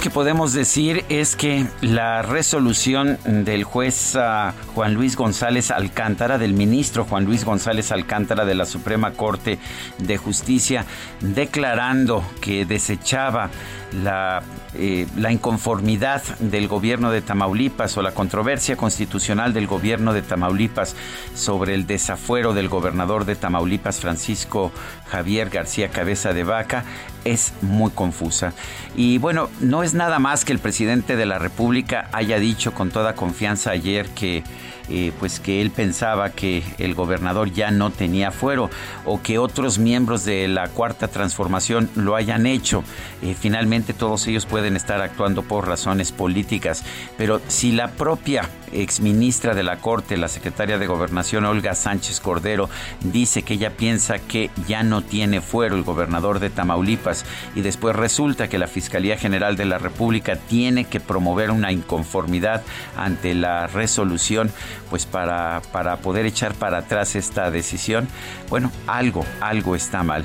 Que podemos decir es que la resolución del juez uh, Juan Luis González Alcántara, del ministro Juan Luis González Alcántara de la Suprema Corte de Justicia, declarando que desechaba la, eh, la, inconformidad del gobierno de Tamaulipas o la controversia constitucional del gobierno de Tamaulipas sobre el desafuero del gobernador de Tamaulipas, Francisco Javier García Cabeza de Vaca, es muy confusa. Y bueno, no es nada más que el presidente de la República haya dicho con toda confianza ayer que eh, pues que él pensaba que el gobernador ya no tenía fuero o que otros miembros de la cuarta transformación lo hayan hecho. Eh, finalmente todos ellos pueden estar actuando por razones políticas, pero si la propia exministra de la Corte, la secretaria de Gobernación Olga Sánchez Cordero, dice que ella piensa que ya no tiene fuero el gobernador de Tamaulipas y después resulta que la Fiscalía General de la República tiene que promover una inconformidad ante la resolución, pues para, para poder echar para atrás esta decisión, bueno, algo, algo está mal.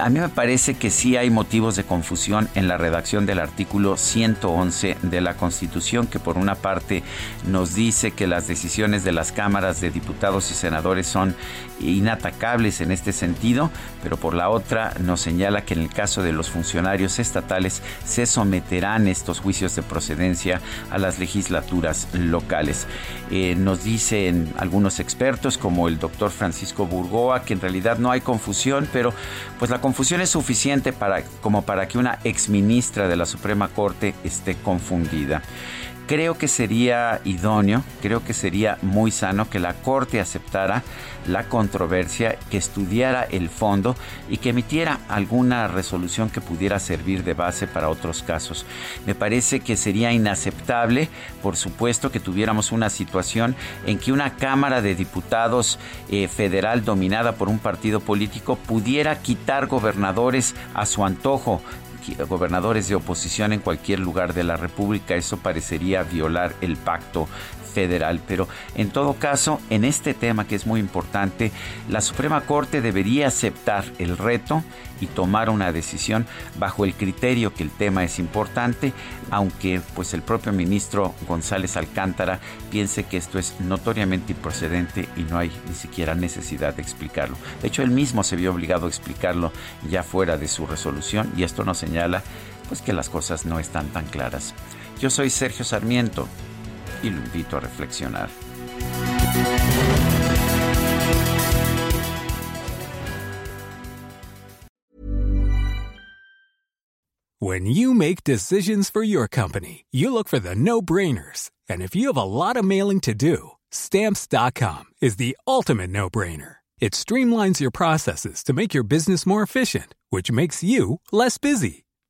a mí me parece que sí hay motivos de confusión en la redacción del artículo 111 de la Constitución, que por una parte nos dice que las decisiones de las cámaras de diputados y senadores son inatacables en este sentido, pero por la otra nos señala que en el caso de los funcionarios estatales se someterán estos juicios de procedencia a las legislaturas locales. Eh, nos dicen algunos expertos como el doctor Francisco Burgoa que en realidad no hay confusión, pero pues la confusión es suficiente para, como para que una exministra de la Suprema Corte esté confundida creo que sería idóneo, creo que sería muy sano que la Corte aceptara la controversia, que estudiara el fondo y que emitiera alguna resolución que pudiera servir de base para otros casos. Me parece que sería inaceptable, por supuesto, que tuviéramos una situación en que una Cámara de Diputados eh, federal dominada por un partido político pudiera quitar gobernadores a su antojo gobernadores de oposición en cualquier lugar de la República. Eso parecería violar el pacto federal. Pero en todo caso, en este tema que es muy importante, la Suprema Corte debería aceptar el reto y tomar una decisión bajo el criterio que el tema es importante, aunque pues el propio ministro González Alcántara piense que esto es notoriamente improcedente y no hay ni siquiera necesidad de explicarlo. De hecho, él mismo se vio obligado a explicarlo ya fuera de su resolución y esto nos pues que las cosas no están tan claras. Yo soy Sergio Sarmiento y lo invito a reflexionar. When you make decisions for your company, you look for the no-brainers. And if you have a lot of mailing to do, stamps.com is the ultimate no-brainer. It streamlines your processes to make your business more efficient, which makes you less busy.